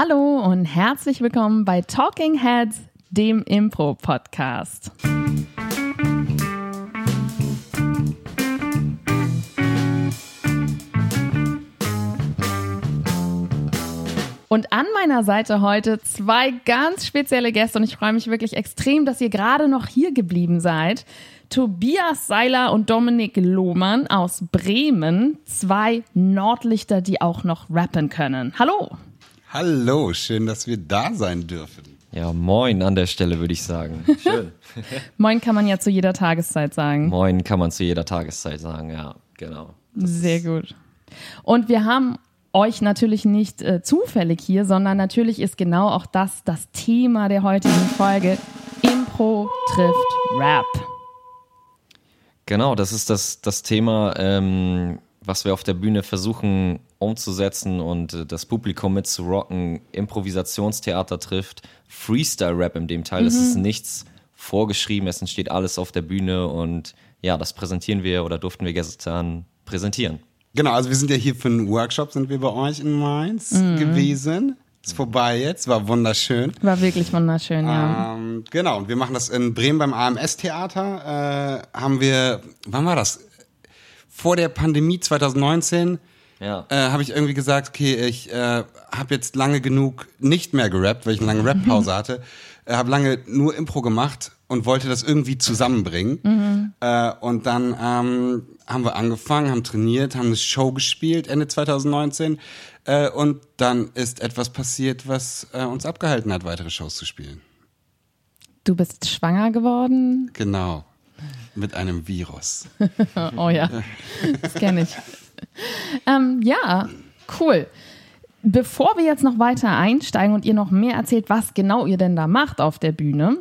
Hallo und herzlich willkommen bei Talking Heads, dem Impro-Podcast. Und an meiner Seite heute zwei ganz spezielle Gäste und ich freue mich wirklich extrem, dass ihr gerade noch hier geblieben seid. Tobias Seiler und Dominik Lohmann aus Bremen, zwei Nordlichter, die auch noch rappen können. Hallo. Hallo, schön, dass wir da sein dürfen. Ja, moin an der Stelle würde ich sagen. Schön. moin kann man ja zu jeder Tageszeit sagen. Moin kann man zu jeder Tageszeit sagen, ja, genau. Das Sehr gut. Und wir haben euch natürlich nicht äh, zufällig hier, sondern natürlich ist genau auch das das Thema der heutigen Folge. Impro trifft Rap. Genau, das ist das, das Thema, ähm, was wir auf der Bühne versuchen umzusetzen und äh, das Publikum mitzurocken. Improvisationstheater trifft Freestyle-Rap in dem Teil. Mhm. Es ist nichts vorgeschrieben, es entsteht alles auf der Bühne und ja, das präsentieren wir oder durften wir gestern präsentieren. Genau, also wir sind ja hier für einen Workshop, sind wir bei euch in Mainz mhm. gewesen. Ist vorbei jetzt, war wunderschön. War wirklich wunderschön, ja. Ähm, genau, und wir machen das in Bremen beim AMS-Theater. Äh, haben wir, wann war das? Vor der Pandemie 2019 ja. äh, habe ich irgendwie gesagt, okay, ich äh, habe jetzt lange genug nicht mehr gerappt, weil ich eine lange Rap-Pause hatte. Äh, habe lange nur Impro gemacht und wollte das irgendwie zusammenbringen. Mhm. Äh, und dann ähm, haben wir angefangen, haben trainiert, haben eine Show gespielt Ende 2019. Äh, und dann ist etwas passiert, was äh, uns abgehalten hat, weitere Shows zu spielen. Du bist schwanger geworden? Genau. Mit einem Virus. oh ja, das kenne ich. ähm, ja, cool. Bevor wir jetzt noch weiter einsteigen und ihr noch mehr erzählt, was genau ihr denn da macht auf der Bühne,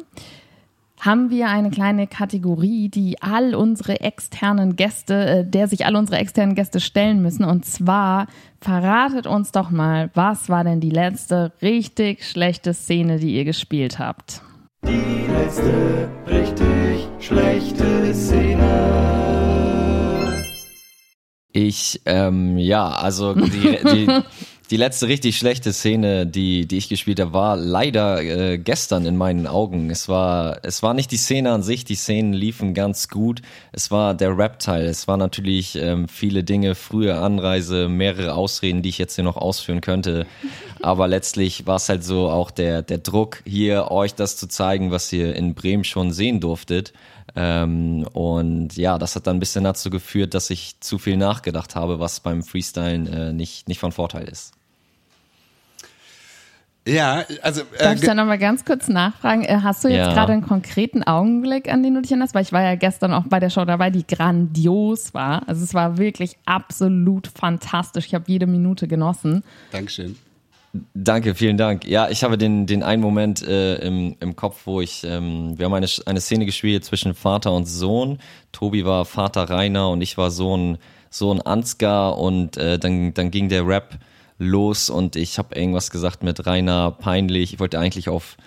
haben wir eine kleine Kategorie, die all unsere externen Gäste, äh, der sich all unsere externen Gäste stellen müssen. Und zwar verratet uns doch mal, was war denn die letzte richtig schlechte Szene, die ihr gespielt habt? Die letzte richtig schlechte Szene. Ich, ähm, ja, also die, die, die letzte richtig schlechte Szene, die, die ich gespielt habe, war leider äh, gestern in meinen Augen. Es war, es war nicht die Szene an sich, die Szenen liefen ganz gut. Es war der Rap-Teil. Es war natürlich ähm, viele Dinge, frühe Anreise, mehrere Ausreden, die ich jetzt hier noch ausführen könnte. Aber letztlich war es halt so auch der, der Druck, hier euch das zu zeigen, was ihr in Bremen schon sehen durftet. Ähm, und ja, das hat dann ein bisschen dazu geführt, dass ich zu viel nachgedacht habe, was beim Freestylen äh, nicht, nicht von Vorteil ist. Ja, also. Äh, Darf ich da nochmal ganz kurz nachfragen? Äh, hast du jetzt ja. gerade einen konkreten Augenblick, an den du dich erinnerst? Weil ich war ja gestern auch bei der Show dabei, die grandios war. Also es war wirklich absolut fantastisch. Ich habe jede Minute genossen. Dankeschön. Danke, vielen Dank. Ja, ich habe den, den einen Moment äh, im, im Kopf, wo ich, ähm, wir haben eine, eine Szene gespielt zwischen Vater und Sohn. Tobi war Vater Rainer und ich war Sohn, Sohn Ansgar und äh, dann, dann ging der Rap los und ich habe irgendwas gesagt mit Rainer peinlich. Ich wollte eigentlich auf,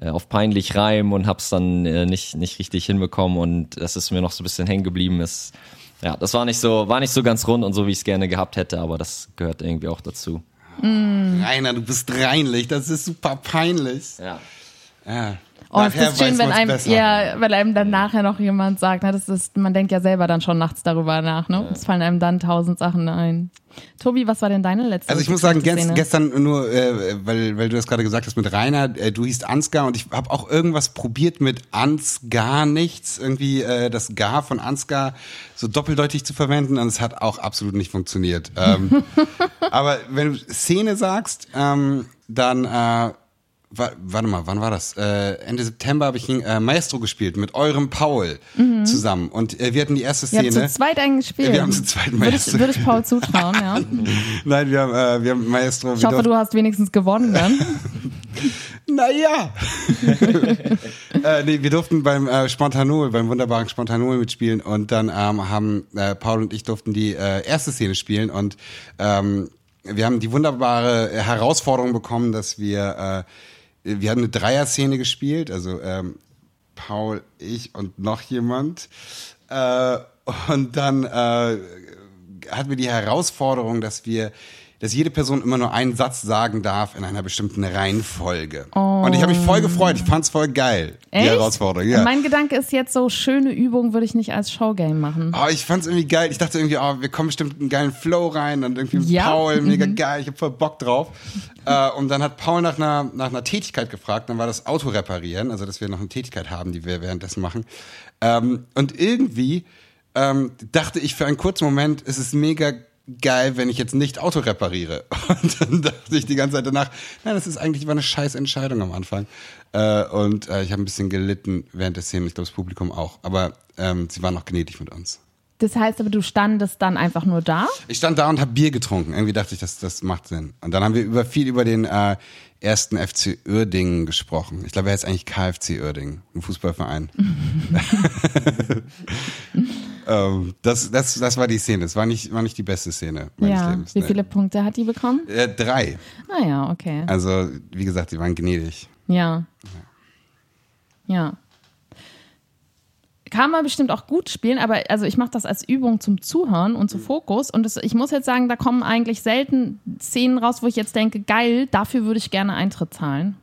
äh, auf peinlich reimen und habe es dann äh, nicht, nicht richtig hinbekommen und das ist mir noch so ein bisschen hängen geblieben. Ist, ja, das war nicht so, war nicht so ganz rund und so, wie ich es gerne gehabt hätte, aber das gehört irgendwie auch dazu. Mm. Rainer, du bist reinlich, das ist super peinlich. Ja. ja. Oh, es ist schön, wenn einem, ja, weil einem dann nachher noch jemand sagt, na, das ist, man denkt ja selber dann schon nachts darüber nach, ne? Ja. Es fallen einem dann tausend Sachen ein. Tobi, was war denn deine letzte Also ich muss sagen, gest, gestern nur, äh, weil, weil du das gerade gesagt hast mit Rainer, äh, du hießt Ansgar und ich habe auch irgendwas probiert mit Ansgar nichts, irgendwie äh, das Gar von Ansgar so doppeldeutig zu verwenden und es hat auch absolut nicht funktioniert. Ähm, aber wenn du Szene sagst, ähm, dann äh, warte mal, wann war das? Äh, Ende September habe ich äh, Maestro gespielt mit eurem Paul mhm. zusammen. Und äh, wir hatten die erste Szene. Wir haben zu zweit eigentlich gespielt. Wir haben zu zweit Maestro. Würde ich, würde ich Paul zutrauen, ja. Nein, wir haben, äh, wir haben Maestro. Ich hoffe, du hast wenigstens gewonnen dann. naja. äh, nee, wir durften beim äh, Spontanol, beim wunderbaren Spontanol mitspielen und dann ähm, haben äh, Paul und ich durften die äh, erste Szene spielen und ähm, wir haben die wunderbare Herausforderung bekommen, dass wir wir haben eine Dreier-Szene gespielt, also ähm, Paul, ich und noch jemand. Äh, und dann äh, hatten wir die Herausforderung, dass wir dass jede Person immer nur einen Satz sagen darf in einer bestimmten Reihenfolge. Oh. Und ich habe mich voll gefreut. Ich fand's voll geil, Echt? die Herausforderung. Ja. Mein Gedanke ist jetzt so, schöne Übungen würde ich nicht als Showgame machen. Oh, ich fand's irgendwie geil. Ich dachte irgendwie, oh, wir kommen bestimmt in einen geilen Flow rein und irgendwie ja. Paul, mega mhm. geil, ich hab voll Bock drauf. äh, und dann hat Paul nach einer, nach einer Tätigkeit gefragt, dann war das Auto reparieren, also dass wir noch eine Tätigkeit haben, die wir währenddessen machen. Ähm, und irgendwie ähm, dachte ich für einen kurzen Moment, es ist mega geil, wenn ich jetzt nicht Auto repariere. Und dann dachte ich die ganze Zeit danach, nein, das ist eigentlich war eine scheiß Entscheidung am Anfang. Äh, und äh, ich habe ein bisschen gelitten während der Szene, ich glaube das Publikum auch. Aber ähm, sie waren noch gnädig mit uns. Das heißt aber, du standest dann einfach nur da? Ich stand da und habe Bier getrunken. Irgendwie dachte ich, das, das macht Sinn. Und dann haben wir über viel über den äh, ersten FC Uerdingen gesprochen. Ich glaube, er heißt eigentlich KFC Uerdingen, ein Fußballverein. ähm, das, das, das war die Szene. Das war nicht, war nicht die beste Szene meines ja. Lebens. Wie viele Punkte hat die bekommen? Äh, drei. Ah ja, okay. Also, wie gesagt, die waren gnädig. Ja. Ja. ja kann man bestimmt auch gut spielen, aber also ich mache das als Übung zum Zuhören und zum Fokus. Und das, ich muss jetzt sagen, da kommen eigentlich selten Szenen raus, wo ich jetzt denke, geil, dafür würde ich gerne Eintritt zahlen.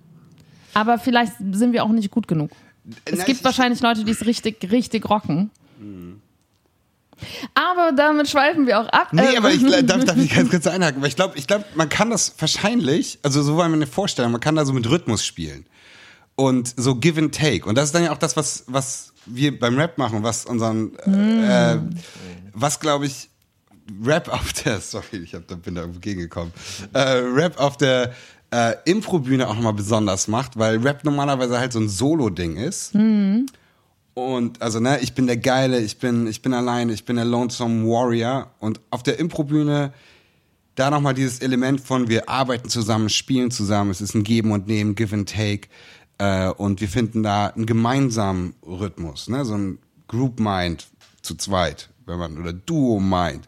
Aber vielleicht sind wir auch nicht gut genug. Es Na, gibt wahrscheinlich Leute, die es richtig, richtig rocken. Aber damit schweifen wir auch ab. Nee, aber ich darf, darf ich ganz kurz einhaken, weil ich glaube, ich glaube, man kann das wahrscheinlich, also so war mir eine Vorstellung, man kann da so mit Rhythmus spielen. Und so Give and Take. Und das ist dann ja auch das, was, was wir beim Rap machen, was unseren, mm. äh, was glaube ich, Rap auf der, sorry, ich hab, da bin da irgendwo gegengekommen, äh, Rap auf der äh, Improbühne auch nochmal besonders macht, weil Rap normalerweise halt so ein Solo-Ding ist. Mm. Und also, ne, ich bin der Geile, ich bin, ich bin alleine, ich bin der Lonesome Warrior. Und auf der Improbühne da nochmal dieses Element von wir arbeiten zusammen, spielen zusammen, es ist ein Geben und Nehmen, Give and Take. Äh, und wir finden da einen gemeinsamen Rhythmus, ne? so ein Group Mind zu zweit, wenn man, oder Duo Mind.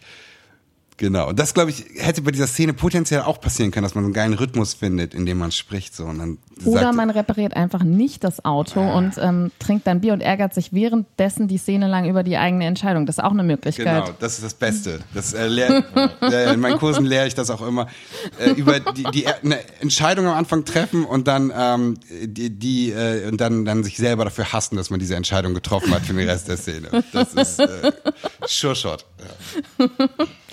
Genau. Und das, glaube ich, hätte bei dieser Szene potenziell auch passieren können, dass man so einen geilen Rhythmus findet, in dem man spricht. So. Und dann Oder sagt, man repariert einfach nicht das Auto ah. und ähm, trinkt dann Bier und ärgert sich währenddessen die Szene lang über die eigene Entscheidung. Das ist auch eine Möglichkeit. Genau, das ist das Beste. Das, äh, lehr, äh, in meinen Kursen lehre ich das auch immer. Äh, über die, die eine Entscheidung am Anfang treffen und dann ähm, die, die äh, und dann, dann sich selber dafür hassen, dass man diese Entscheidung getroffen hat für den Rest der Szene. Das ist äh, Sure Shot. Ja.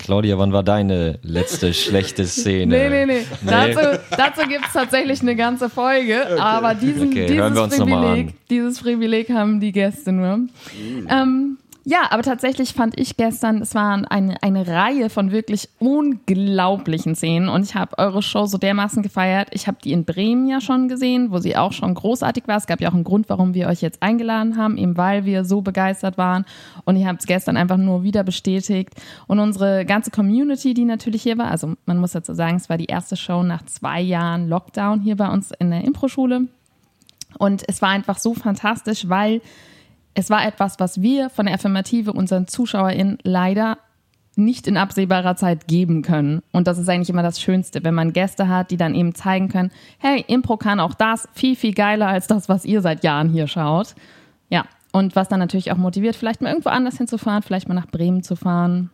Claudia, wann war deine letzte schlechte Szene? Nee, nee, nee. nee. Dazu, dazu gibt es tatsächlich eine ganze Folge. Okay. Aber diesen, okay, dieses, Privileg, dieses Privileg haben die Gäste nur. Mhm. Ähm, ja, aber tatsächlich fand ich gestern, es war eine, eine Reihe von wirklich unglaublichen Szenen und ich habe eure Show so dermaßen gefeiert. Ich habe die in Bremen ja schon gesehen, wo sie auch schon großartig war. Es gab ja auch einen Grund, warum wir euch jetzt eingeladen haben, eben weil wir so begeistert waren und ihr habt es gestern einfach nur wieder bestätigt. Und unsere ganze Community, die natürlich hier war, also man muss dazu sagen, es war die erste Show nach zwei Jahren Lockdown hier bei uns in der Impro-Schule und es war einfach so fantastisch, weil es war etwas, was wir von der Affirmative unseren ZuschauerInnen leider nicht in absehbarer Zeit geben können. Und das ist eigentlich immer das Schönste, wenn man Gäste hat, die dann eben zeigen können, hey, Impro kann auch das viel, viel geiler als das, was ihr seit Jahren hier schaut. Ja, und was dann natürlich auch motiviert, vielleicht mal irgendwo anders hinzufahren, vielleicht mal nach Bremen zu fahren.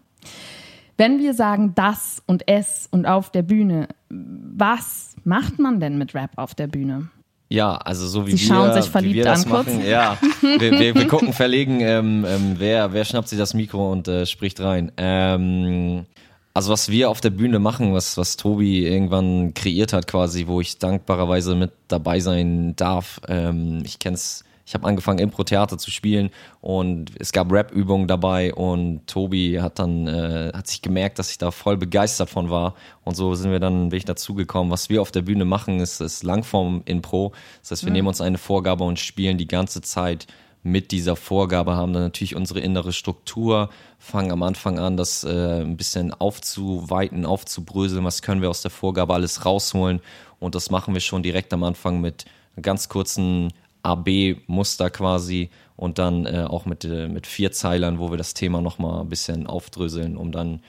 Wenn wir sagen das und es und auf der Bühne, was macht man denn mit Rap auf der Bühne? Ja, also so wie Sie wir, schauen sich verliebt wie wir das an, machen. Kurz. Ja, wir, wir, wir gucken verlegen, ähm, ähm, wer, wer schnappt sich das Mikro und äh, spricht rein. Ähm, also was wir auf der Bühne machen, was, was Tobi irgendwann kreiert hat quasi, wo ich dankbarerweise mit dabei sein darf. Ähm, ich kenn's ich habe angefangen, Impro-Theater zu spielen und es gab Rap-Übungen dabei und Tobi hat dann, äh, hat sich gemerkt, dass ich da voll begeistert von war und so sind wir dann, bin ich dazugekommen. Was wir auf der Bühne machen, ist, ist Langform-Impro. Das heißt, wir mhm. nehmen uns eine Vorgabe und spielen die ganze Zeit mit dieser Vorgabe, haben dann natürlich unsere innere Struktur, fangen am Anfang an, das äh, ein bisschen aufzuweiten, aufzubröseln, was können wir aus der Vorgabe alles rausholen und das machen wir schon direkt am Anfang mit ganz kurzen AB-Muster quasi und dann äh, auch mit, äh, mit vier Zeilern, wo wir das Thema nochmal ein bisschen aufdröseln, um dann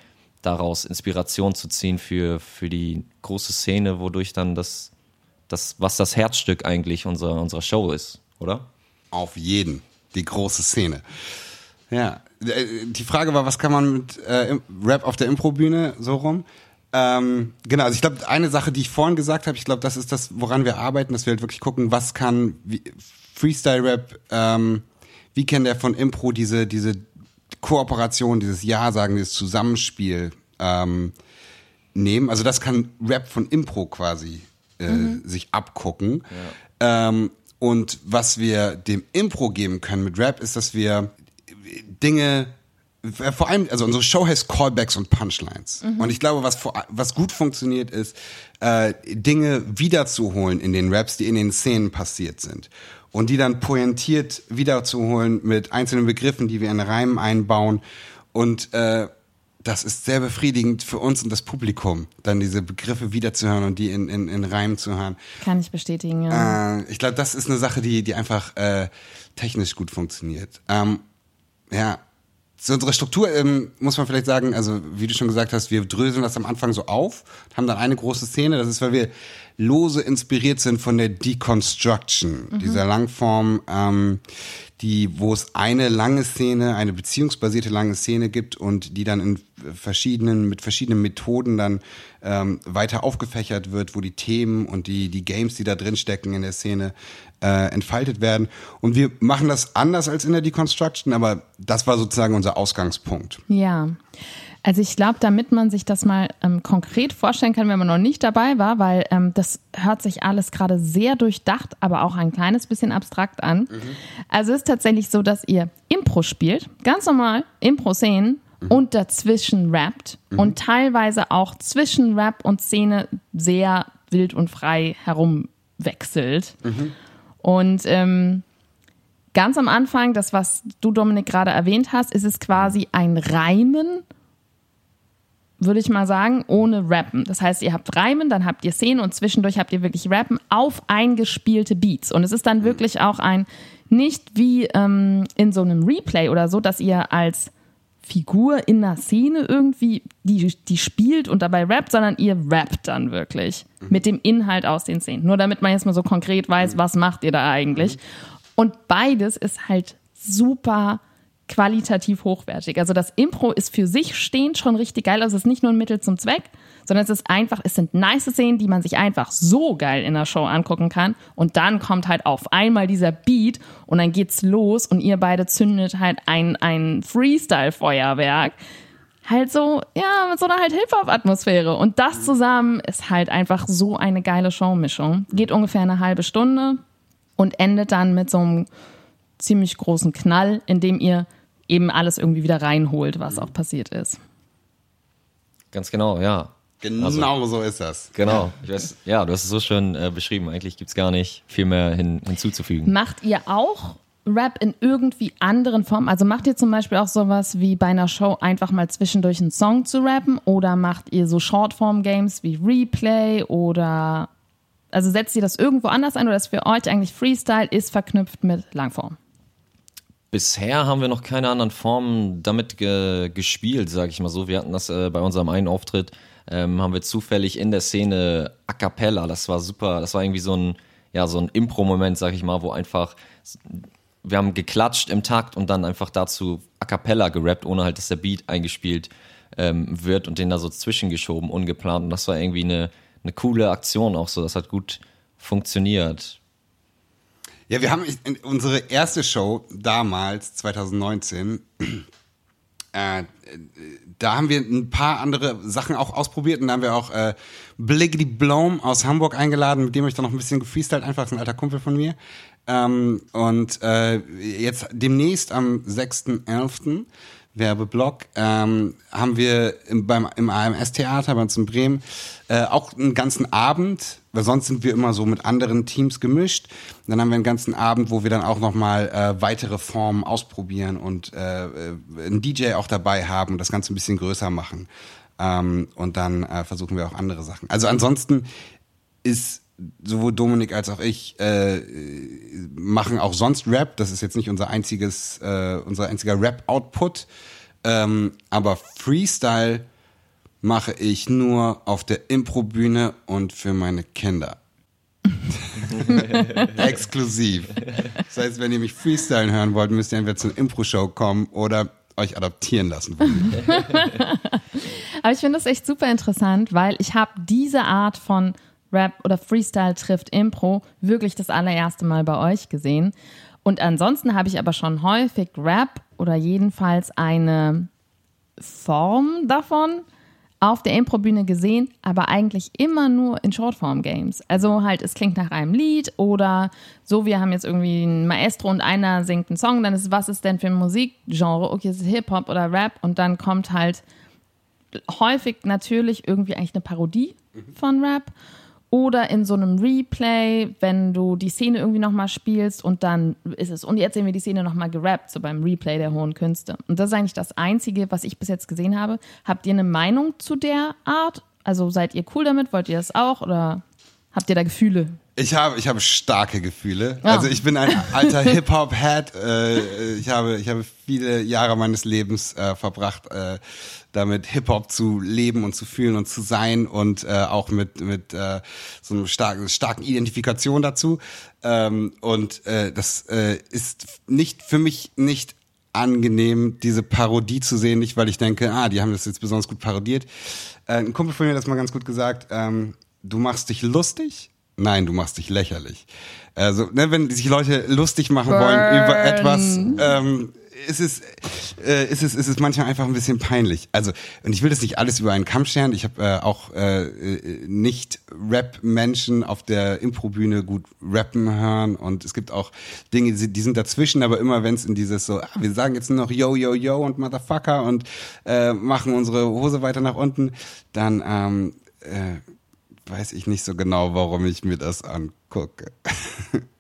daraus Inspiration zu ziehen für, für die große Szene, wodurch dann das, das, was das Herzstück eigentlich unserer, unserer Show ist, oder? Auf jeden, die große Szene. Ja, äh, die Frage war, was kann man mit äh, Rap auf der Improbühne so rum? Ähm, genau, also ich glaube, eine Sache, die ich vorhin gesagt habe, ich glaube, das ist das, woran wir arbeiten, dass wir halt wirklich gucken, was kann Freestyle-Rap, ähm, wie kann der von Impro diese, diese Kooperation, dieses Ja-Sagen, dieses Zusammenspiel ähm, nehmen. Also das kann Rap von Impro quasi äh, mhm. sich abgucken. Ja. Ähm, und was wir dem Impro geben können mit Rap, ist, dass wir Dinge vor allem, also unsere Show heißt Callbacks und Punchlines. Mhm. Und ich glaube, was, was gut funktioniert, ist, äh, Dinge wiederzuholen in den Raps, die in den Szenen passiert sind. Und die dann pointiert wiederzuholen mit einzelnen Begriffen, die wir in Reimen einbauen. Und äh, das ist sehr befriedigend für uns und das Publikum, dann diese Begriffe wiederzuhören und die in, in, in Reimen zu hören. Kann ich bestätigen, ja. Äh, ich glaube, das ist eine Sache, die, die einfach äh, technisch gut funktioniert. Ähm, ja, zu unserer Struktur ähm, muss man vielleicht sagen, also wie du schon gesagt hast, wir dröseln das am Anfang so auf, haben dann eine große Szene, das ist, weil wir lose inspiriert sind von der Deconstruction, mhm. dieser Langform, ähm, die, wo es eine lange Szene, eine beziehungsbasierte lange Szene gibt und die dann in verschiedenen, mit verschiedenen Methoden dann ähm, weiter aufgefächert wird, wo die Themen und die, die Games, die da drin stecken in der Szene, äh, entfaltet werden. Und wir machen das anders als in der Deconstruction, aber das war sozusagen unser Ausgangspunkt. Ja. Also ich glaube, damit man sich das mal ähm, konkret vorstellen kann, wenn man noch nicht dabei war, weil ähm, das hört sich alles gerade sehr durchdacht, aber auch ein kleines bisschen abstrakt an. Mhm. Also es ist tatsächlich so, dass ihr Impro spielt, ganz normal Impro-Szenen. Und dazwischen rappt mhm. und teilweise auch zwischen Rap und Szene sehr wild und frei herumwechselt. Mhm. Und ähm, ganz am Anfang, das, was du, Dominik, gerade erwähnt hast, ist es quasi ein Reimen, würde ich mal sagen, ohne Rappen. Das heißt, ihr habt Reimen, dann habt ihr Szenen und zwischendurch habt ihr wirklich Rappen auf eingespielte Beats. Und es ist dann wirklich auch ein, nicht wie ähm, in so einem Replay oder so, dass ihr als Figur in einer Szene irgendwie, die, die spielt und dabei rappt, sondern ihr rappt dann wirklich mhm. mit dem Inhalt aus den Szenen. Nur damit man jetzt mal so konkret weiß, mhm. was macht ihr da eigentlich. Mhm. Und beides ist halt super qualitativ hochwertig. Also das Impro ist für sich stehend schon richtig geil. Also es ist nicht nur ein Mittel zum Zweck, sondern es ist einfach, es sind nice Szenen, die man sich einfach so geil in der Show angucken kann. Und dann kommt halt auf einmal dieser Beat und dann geht's los und ihr beide zündet halt ein, ein Freestyle-Feuerwerk. Halt so, ja, mit so einer halt Hip-Hop-Atmosphäre. Und das zusammen ist halt einfach so eine geile Showmischung. Geht ungefähr eine halbe Stunde und endet dann mit so einem ziemlich großen Knall, in dem ihr eben alles irgendwie wieder reinholt, was auch passiert ist. Ganz genau, ja. Genau also, so ist das. Genau. Weiß, ja, du hast es so schön äh, beschrieben. Eigentlich gibt es gar nicht viel mehr hin, hinzuzufügen. Macht ihr auch Rap in irgendwie anderen Formen? Also macht ihr zum Beispiel auch sowas wie bei einer Show einfach mal zwischendurch einen Song zu rappen oder macht ihr so Shortform-Games wie Replay oder also setzt ihr das irgendwo anders ein oder ist für euch eigentlich Freestyle ist verknüpft mit Langform? Bisher haben wir noch keine anderen Formen damit ge gespielt, sage ich mal so. Wir hatten das äh, bei unserem einen Auftritt, ähm, haben wir zufällig in der Szene A Cappella, das war super, das war irgendwie so ein, ja, so ein Impro-Moment, sag ich mal, wo einfach, wir haben geklatscht im Takt und dann einfach dazu A Cappella gerappt, ohne halt, dass der Beat eingespielt ähm, wird und den da so zwischengeschoben, ungeplant. Und das war irgendwie eine, eine coole Aktion auch so, das hat gut funktioniert. Ja, wir haben unsere erste Show damals, 2019, äh, da haben wir ein paar andere Sachen auch ausprobiert und da haben wir auch äh, Bliggity Blom aus Hamburg eingeladen, mit dem ich dann noch ein bisschen gefreestylt, einfach ist ein alter Kumpel von mir. Ähm, und äh, jetzt demnächst am 6.11. Werbeblock, ähm, haben wir im, beim, im AMS-Theater bei uns in Bremen äh, auch einen ganzen Abend, weil sonst sind wir immer so mit anderen Teams gemischt. dann haben wir einen ganzen Abend, wo wir dann auch nochmal äh, weitere Formen ausprobieren und äh, äh einen DJ auch dabei haben und das Ganze ein bisschen größer machen. Ähm, und dann äh, versuchen wir auch andere Sachen. Also ansonsten ist sowohl Dominik als auch ich äh, machen auch sonst Rap. Das ist jetzt nicht unser einziges, äh, unser einziger Rap-Output. Ähm, aber Freestyle mache ich nur auf der Improbühne und für meine Kinder. Exklusiv. Das heißt, wenn ihr mich freestylen hören wollt, müsst ihr entweder zur Impro-Show kommen oder euch adaptieren lassen. Aber ich finde das echt super interessant, weil ich habe diese Art von Rap oder Freestyle trifft Impro wirklich das allererste Mal bei euch gesehen. Und ansonsten habe ich aber schon häufig Rap oder jedenfalls eine Form davon auf der Impro-Bühne gesehen, aber eigentlich immer nur in Shortform-Games. Also halt, es klingt nach einem Lied oder so, wir haben jetzt irgendwie ein Maestro und einer singt einen Song, dann ist, was ist denn für ein Musikgenre? Okay, es ist Hip-Hop oder Rap und dann kommt halt häufig natürlich irgendwie eigentlich eine Parodie von Rap oder in so einem Replay, wenn du die Szene irgendwie nochmal spielst und dann ist es, und jetzt sehen wir die Szene nochmal gerappt, so beim Replay der hohen Künste. Und das ist eigentlich das Einzige, was ich bis jetzt gesehen habe. Habt ihr eine Meinung zu der Art? Also seid ihr cool damit? Wollt ihr das auch? Oder habt ihr da Gefühle? Ich habe, ich habe starke Gefühle. Oh. Also ich bin ein alter Hip-Hop-Head. Äh, ich, habe, ich habe viele Jahre meines Lebens äh, verbracht, äh, damit Hip-Hop zu leben und zu fühlen und zu sein und äh, auch mit, mit äh, so einer starken, starken Identifikation dazu. Ähm, und äh, das äh, ist nicht für mich nicht angenehm, diese Parodie zu sehen, nicht weil ich denke, ah, die haben das jetzt besonders gut parodiert. Äh, ein Kumpel von mir hat das mal ganz gut gesagt, ähm, du machst dich lustig, Nein, du machst dich lächerlich. Also, ne, wenn sich Leute lustig machen Burn. wollen über etwas, ähm, ist es, äh, ist es, ist es manchmal einfach ein bisschen peinlich. Also, und ich will das nicht alles über einen Kamm scheren. Ich habe äh, auch äh, nicht Rap-Menschen auf der Improbühne gut rappen hören und es gibt auch Dinge, die sind dazwischen, aber immer wenn es in dieses so, ah, wir sagen jetzt nur noch Yo, Yo, Yo und Motherfucker und äh, machen unsere Hose weiter nach unten, dann ähm, äh, weiß ich nicht so genau, warum ich mir das angucke.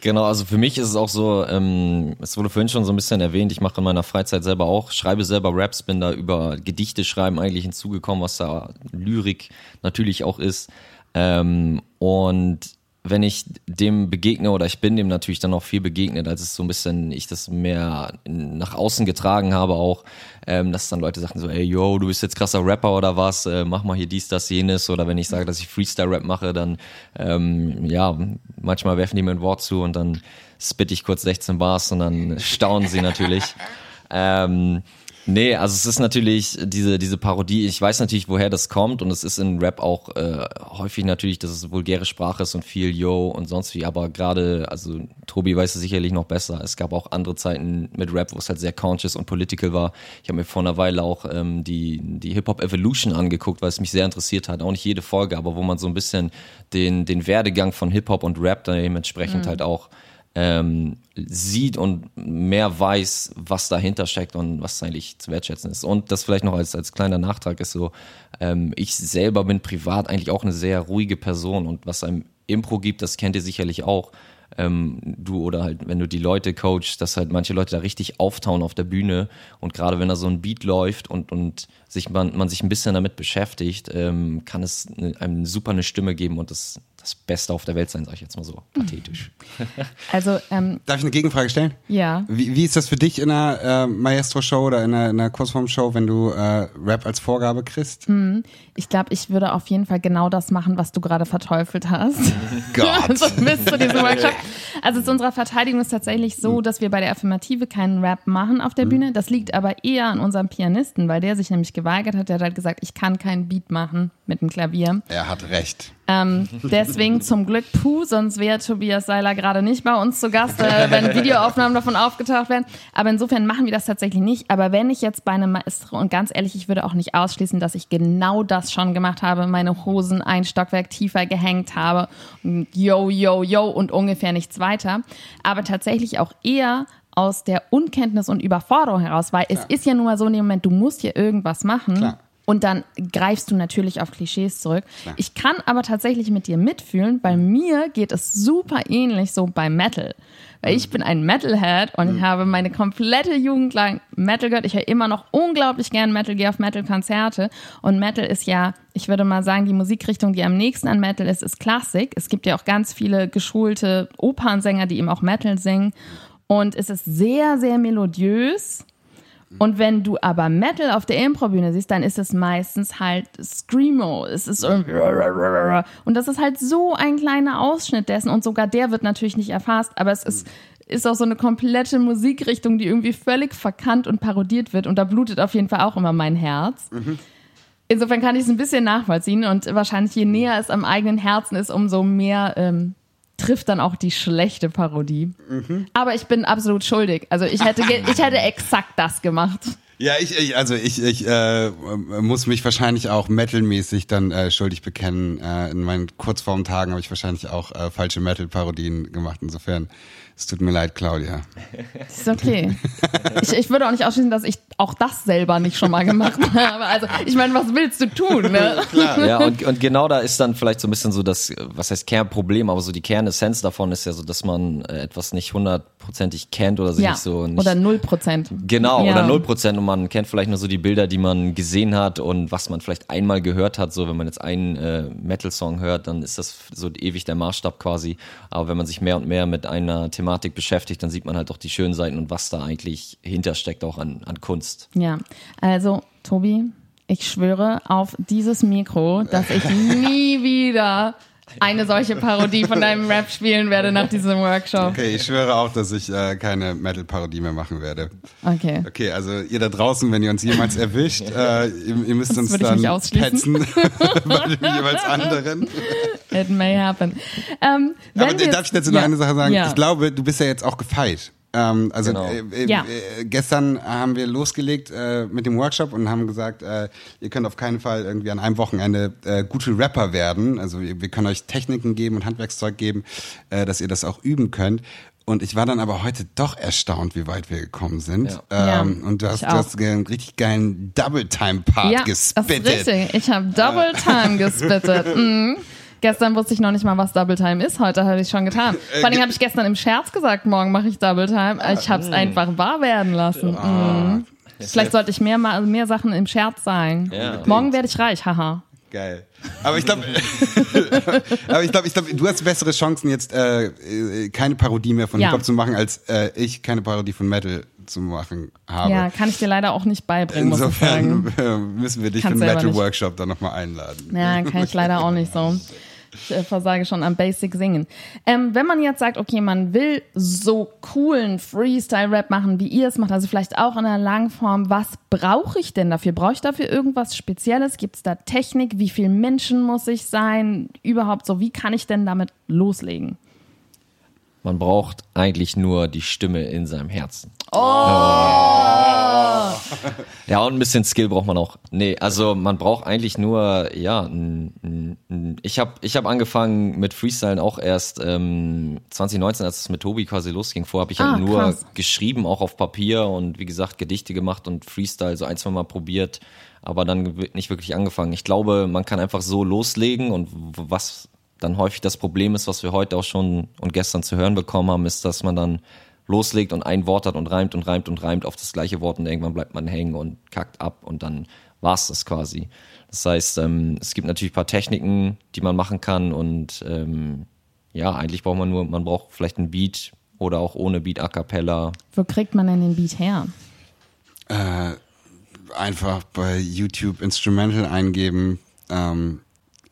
Genau, also für mich ist es auch so, ähm, es wurde vorhin schon so ein bisschen erwähnt, ich mache in meiner Freizeit selber auch, schreibe selber Raps, bin da über Gedichte schreiben eigentlich hinzugekommen, was da Lyrik natürlich auch ist. Ähm, und wenn ich dem begegne oder ich bin dem natürlich dann auch viel begegnet, als es so ein bisschen ich das mehr nach außen getragen habe auch, ähm, dass dann Leute sagten so, ey yo, du bist jetzt krasser Rapper oder was, äh, mach mal hier dies, das, jenes oder wenn ich sage, dass ich Freestyle-Rap mache, dann ähm, ja, manchmal werfen die mir ein Wort zu und dann spit ich kurz 16 Bars und dann staunen sie natürlich. ähm, Nee, also es ist natürlich diese, diese Parodie, ich weiß natürlich, woher das kommt und es ist in Rap auch äh, häufig natürlich, dass es vulgäre Sprache ist und viel Yo und sonst wie, aber gerade, also Tobi weiß es sicherlich noch besser. Es gab auch andere Zeiten mit Rap, wo es halt sehr conscious und political war. Ich habe mir vor einer Weile auch ähm, die, die Hip-Hop Evolution angeguckt, weil es mich sehr interessiert hat. Auch nicht jede Folge, aber wo man so ein bisschen den, den Werdegang von Hip-Hop und Rap dann dementsprechend mhm. halt auch ähm, sieht und mehr weiß, was dahinter steckt und was eigentlich zu wertschätzen ist. Und das vielleicht noch als, als kleiner Nachtrag ist so, ähm, ich selber bin privat eigentlich auch eine sehr ruhige Person und was einem Impro gibt, das kennt ihr sicherlich auch. Ähm, du oder halt, wenn du die Leute coachst, dass halt manche Leute da richtig auftauen auf der Bühne und gerade wenn da so ein Beat läuft und, und sich man, man sich ein bisschen damit beschäftigt, ähm, kann es eine, einem super eine Stimme geben und das das Beste auf der Welt sein, sage ich jetzt mal so pathetisch. Also, ähm, Darf ich eine Gegenfrage stellen? Ja. Wie, wie ist das für dich in einer äh, Maestro-Show oder in einer, in einer Kurzform-Show, wenn du äh, Rap als Vorgabe kriegst? Mhm. Ich glaube, ich würde auf jeden Fall genau das machen, was du gerade verteufelt hast. Gott. so bis zu diesem Workshop. Also zu unserer Verteidigung ist tatsächlich so, mhm. dass wir bei der Affirmative keinen Rap machen auf der mhm. Bühne. Das liegt aber eher an unserem Pianisten, weil der sich nämlich geweigert hat. Der hat halt gesagt, ich kann keinen Beat machen mit dem Klavier. Er hat recht. Ähm, deswegen zum Glück Puh, sonst wäre Tobias Seiler gerade nicht bei uns zu Gast, äh, wenn Videoaufnahmen davon aufgetaucht werden. Aber insofern machen wir das tatsächlich nicht. Aber wenn ich jetzt bei einem Maestro, und ganz ehrlich, ich würde auch nicht ausschließen, dass ich genau das schon gemacht habe, meine Hosen ein Stockwerk tiefer gehängt habe, yo, yo, yo und ungefähr nichts weiter. Aber tatsächlich auch eher aus der Unkenntnis und Überforderung heraus, weil Klar. es ist ja nun mal so in dem Moment, du musst hier irgendwas machen. Klar und dann greifst du natürlich auf Klischees zurück. Klar. Ich kann aber tatsächlich mit dir mitfühlen, weil mir geht es super ähnlich so bei Metal. Weil ich mhm. bin ein Metalhead und ich mhm. habe meine komplette Jugend lang Metal gehört. Ich höre immer noch unglaublich gern Metal, gehe auf Metal-Konzerte. Und Metal ist ja, ich würde mal sagen, die Musikrichtung, die am nächsten an Metal ist, ist Klassik. Es gibt ja auch ganz viele geschulte Opernsänger, die eben auch Metal singen. Und es ist sehr, sehr melodiös und wenn du aber Metal auf der Improbühne siehst, dann ist es meistens halt Screamo. Es ist irgendwie und das ist halt so ein kleiner Ausschnitt dessen und sogar der wird natürlich nicht erfasst, aber es ist ist auch so eine komplette Musikrichtung, die irgendwie völlig verkannt und parodiert wird. Und da blutet auf jeden Fall auch immer mein Herz. Mhm. Insofern kann ich es ein bisschen nachvollziehen und wahrscheinlich je näher es am eigenen Herzen ist, umso mehr ähm, trifft dann auch die schlechte Parodie. Mhm. Aber ich bin absolut schuldig. Also ich hätte, ich hätte exakt das gemacht. Ja, ich, ich also ich, ich äh, muss mich wahrscheinlich auch metalmäßig dann äh, schuldig bekennen. Äh, in meinen Kurzformtagen habe ich wahrscheinlich auch äh, falsche Metal-Parodien gemacht. Insofern es tut mir leid, Claudia. ist okay. Ich, ich würde auch nicht ausschließen, dass ich auch das selber nicht schon mal gemacht habe. Also, ich meine, was willst du tun? Ne? Klar. Ja, und, und genau da ist dann vielleicht so ein bisschen so das, was heißt Kernproblem, aber so die Kernessenz davon ist ja so, dass man äh, etwas nicht hundertprozentig kennt oder sich ja, nicht so. Nicht, oder null Prozent. Genau, ja. oder null Prozent und man kennt vielleicht nur so die Bilder, die man gesehen hat und was man vielleicht einmal gehört hat. So, wenn man jetzt einen äh, Metal-Song hört, dann ist das so ewig der Maßstab quasi. Aber wenn man sich mehr und mehr mit einer Thematik Thematik beschäftigt, dann sieht man halt auch die schönen Seiten und was da eigentlich hintersteckt, auch an, an Kunst. Ja, also Tobi, ich schwöre auf dieses Mikro, dass ich nie wieder eine solche Parodie von deinem Rap spielen werde nach diesem Workshop. Okay, ich schwöre auch, dass ich äh, keine Metal-Parodie mehr machen werde. Okay. Okay, also ihr da draußen, wenn ihr uns jemals erwischt, äh, ihr, ihr, müsst das uns dann petzen bei dem jeweils anderen. It may happen. Ähm, Aber darf ich dazu noch ja, eine Sache sagen? Ja. Ich glaube, du bist ja jetzt auch gefeit. Ähm, also genau. äh, äh, ja. äh, gestern haben wir losgelegt äh, mit dem Workshop und haben gesagt, äh, ihr könnt auf keinen Fall irgendwie an einem Wochenende äh, gute Rapper werden. Also wir, wir können euch Techniken geben und Handwerkszeug geben, äh, dass ihr das auch üben könnt. Und ich war dann aber heute doch erstaunt, wie weit wir gekommen sind. Ja. Ähm, ja, und du hast, du hast einen richtig geilen Double-Time-Part ja, gespittet. Das ist richtig. Ich habe Double-Time gespittet. Mhm. Gestern wusste ich noch nicht mal, was Double Time ist. Heute habe ich schon getan. Vor allem habe ich gestern im Scherz gesagt, morgen mache ich Double Time. Ich habe es einfach wahr werden lassen. Ah. Mhm. Vielleicht sollte ich mehr, mehr Sachen im Scherz sagen. Ja. Morgen werde ich reich, haha. Geil. Aber ich glaube, aber ich glaube, ich glaube, du hast bessere Chancen jetzt äh, äh keine Parodie mehr von ja. Hip Hop zu machen, als äh, ich keine Parodie von Metal zu machen habe. Ja, kann ich dir leider auch nicht beibringen. Insofern müssen wir dich Kannst für den Metal Workshop dann nochmal einladen. Ja, kann ich leider auch nicht so. Ich äh, versage schon am Basic Singen. Ähm, wenn man jetzt sagt, okay, man will so coolen Freestyle-Rap machen, wie ihr es macht, also vielleicht auch in einer Langform, was brauche ich denn dafür? Brauche ich dafür irgendwas Spezielles? Gibt es da Technik? Wie viele Menschen muss ich sein? Überhaupt so, wie kann ich denn damit loslegen? Man braucht eigentlich nur die Stimme in seinem Herzen. Oh! Ja, und ein bisschen Skill braucht man auch. Nee, also man braucht eigentlich nur, ja, ich habe ich hab angefangen mit Freestylen auch erst ähm, 2019, als es mit Tobi quasi losging. Vorher habe ich ah, halt nur krass. geschrieben, auch auf Papier und wie gesagt Gedichte gemacht und Freestyle so ein, zwei Mal probiert, aber dann nicht wirklich angefangen. Ich glaube, man kann einfach so loslegen und was dann häufig das Problem ist, was wir heute auch schon und gestern zu hören bekommen haben, ist, dass man dann loslegt und ein Wort hat und reimt und reimt und reimt auf das gleiche Wort und irgendwann bleibt man hängen und kackt ab und dann war's das quasi. Das heißt, ähm, es gibt natürlich ein paar Techniken, die man machen kann und ähm, ja, eigentlich braucht man nur, man braucht vielleicht einen Beat oder auch ohne Beat a cappella. Wo kriegt man denn den Beat her? Äh, einfach bei YouTube Instrumental eingeben. Ähm,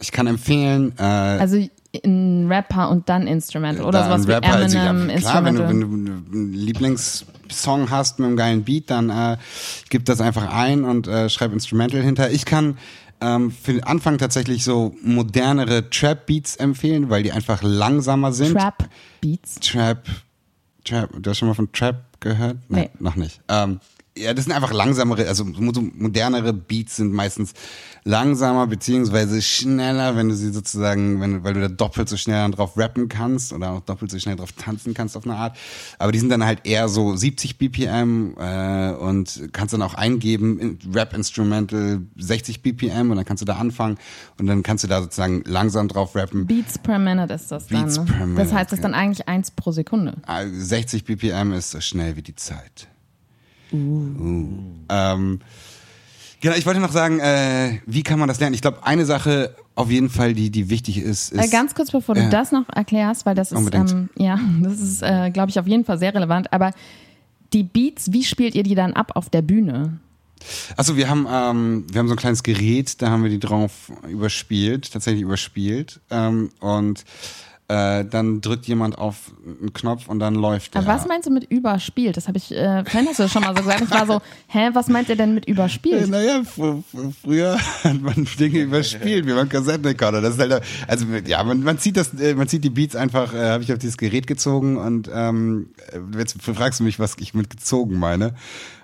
ich kann empfehlen. Äh, also ein Rapper und dann Instrumental oder sowas wie Rapper, also Eminem also, klar, Instrumental. Wenn du, wenn du einen Lieblingssong hast mit einem geilen Beat, dann äh, gib das einfach ein und äh, schreib Instrumental hinter. Ich kann ähm, für den Anfang tatsächlich so modernere Trap-Beats empfehlen, weil die einfach langsamer sind. Trap-Beats? Trap, Trap, du hast schon mal von Trap gehört? Nein, nee. noch nicht. Ähm, ja, das sind einfach langsamere, also modernere Beats sind meistens langsamer beziehungsweise schneller, wenn du sie sozusagen, wenn, weil du da doppelt so schnell drauf rappen kannst oder auch doppelt so schnell drauf tanzen kannst auf eine Art. Aber die sind dann halt eher so 70 BPM äh, und kannst dann auch eingeben, Rap Instrumental 60 BPM und dann kannst du da anfangen und dann kannst du da sozusagen langsam drauf rappen. Beats per Minute ist das Beats dann. Ne? Per Minute, das heißt, das ist dann eigentlich eins pro Sekunde. 60 ah, BPM ist so schnell wie die Zeit. Uh. Uh. Ähm, genau, ich wollte noch sagen, äh, wie kann man das lernen? Ich glaube, eine Sache auf jeden Fall, die, die wichtig ist, ist äh, Ganz kurz, bevor du äh, das noch erklärst, weil das ist, ähm, ja, das ist, äh, glaube ich, auf jeden Fall sehr relevant. Aber die Beats, wie spielt ihr die dann ab auf der Bühne? Also wir haben ähm, wir haben so ein kleines Gerät, da haben wir die drauf überspielt, tatsächlich überspielt ähm, und äh, dann drückt jemand auf einen Knopf und dann läuft der. Aber was meinst du mit überspielt? Das habe ich, äh, vorhin hast du das schon mal so gesagt. Ich war so, hä, was meint ihr denn mit überspielt? Naja, fr fr früher hat man Dinge überspielt, wie beim Kassettenrekorder. Das ist halt, also ja, man, man zieht das, äh, man zieht die Beats einfach, äh, habe ich auf dieses Gerät gezogen und ähm, jetzt fragst du mich, was ich mit gezogen meine.